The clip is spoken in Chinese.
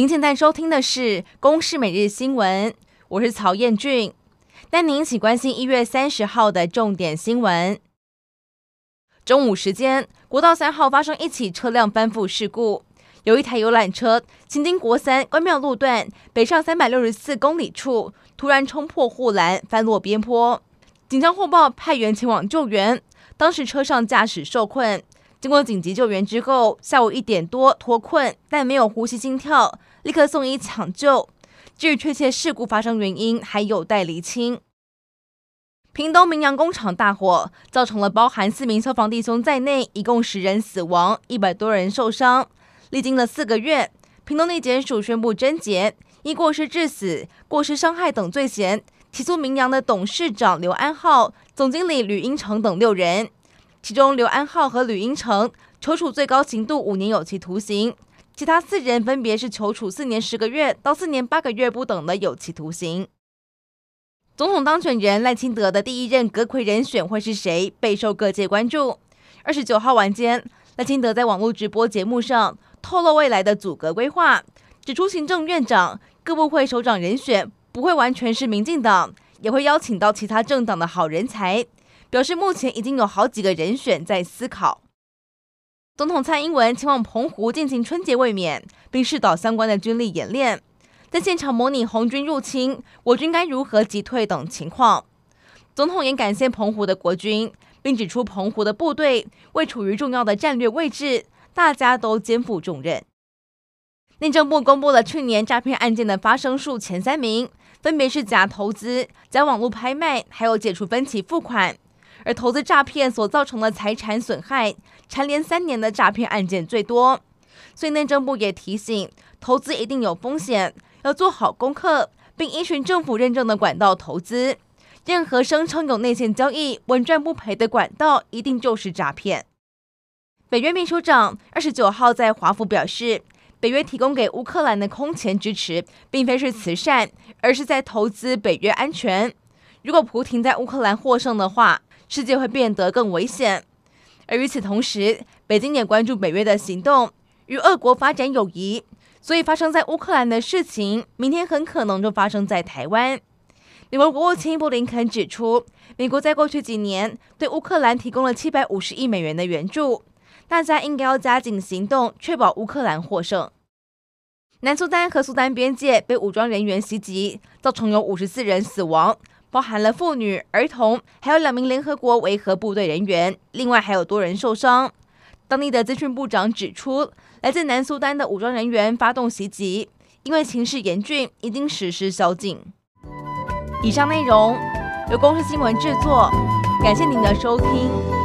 您现在收听的是《公视每日新闻》，我是曹彦俊，带您一起关心一月三十号的重点新闻。中午时间，国道三号发生一起车辆翻覆事故，有一台游览车行经国三关庙路段北上三百六十四公里处，突然冲破护栏，翻落边坡。警方获报派员前往救援，当时车上驾驶受困。经过紧急救援之后，下午一点多脱困，但没有呼吸心跳，立刻送医抢救。至于确切事故发生原因，还有待厘清。屏东明扬工厂大火，造成了包含四名消防弟兄在内，一共十人死亡，一百多人受伤。历经了四个月，屏东地检署宣布侦结，因过失致死、过失伤害等罪嫌，起诉明扬的董事长刘安浩、总经理吕英成等六人。其中，刘安浩和吕英成求处最高刑度五年有期徒刑，其他四人分别是求处四年十个月到四年八个月不等的有期徒刑。总统当选人赖清德的第一任阁揆人选会是谁，备受各界关注。二十九号晚间，赖清德在网络直播节目上透露未来的组阁规划，指出行政院长、各部会首长人选不会完全是民进党，也会邀请到其他政党的好人才。表示目前已经有好几个人选在思考。总统蔡英文前往澎湖进行春节卫冕，并视导相关的军力演练，在现场模拟红军入侵，我军该如何击退等情况。总统也感谢澎湖的国军，并指出澎湖的部队位处于重要的战略位置，大家都肩负重任。内政部公布了去年诈骗案件的发生数前三名，分别是假投资、假网络拍卖，还有解除分期付款。而投资诈骗所造成的财产损害，蝉联三年的诈骗案件最多，所以内政部也提醒，投资一定有风险，要做好功课，并依循政府认证的管道投资。任何声称有内线交易、稳赚不赔的管道，一定就是诈骗。北约秘书长二十九号在华府表示，北约提供给乌克兰的空前支持，并非是慈善，而是在投资北约安全。如果普亭在乌克兰获胜的话，世界会变得更危险，而与此同时，北京也关注北约的行动，与俄国发展友谊，所以发生在乌克兰的事情，明天很可能就发生在台湾。美国国务卿布林肯指出，美国在过去几年对乌克兰提供了七百五十亿美元的援助，大家应该要加紧行动，确保乌克兰获胜。南苏丹和苏丹边界被武装人员袭击，造成有五十四人死亡。包含了妇女、儿童，还有两名联合国维和部队人员，另外还有多人受伤。当地的资讯部长指出，来自南苏丹的武装人员发动袭击，因为情势严峻，已经实施宵禁。以上内容由公司新闻制作，感谢您的收听。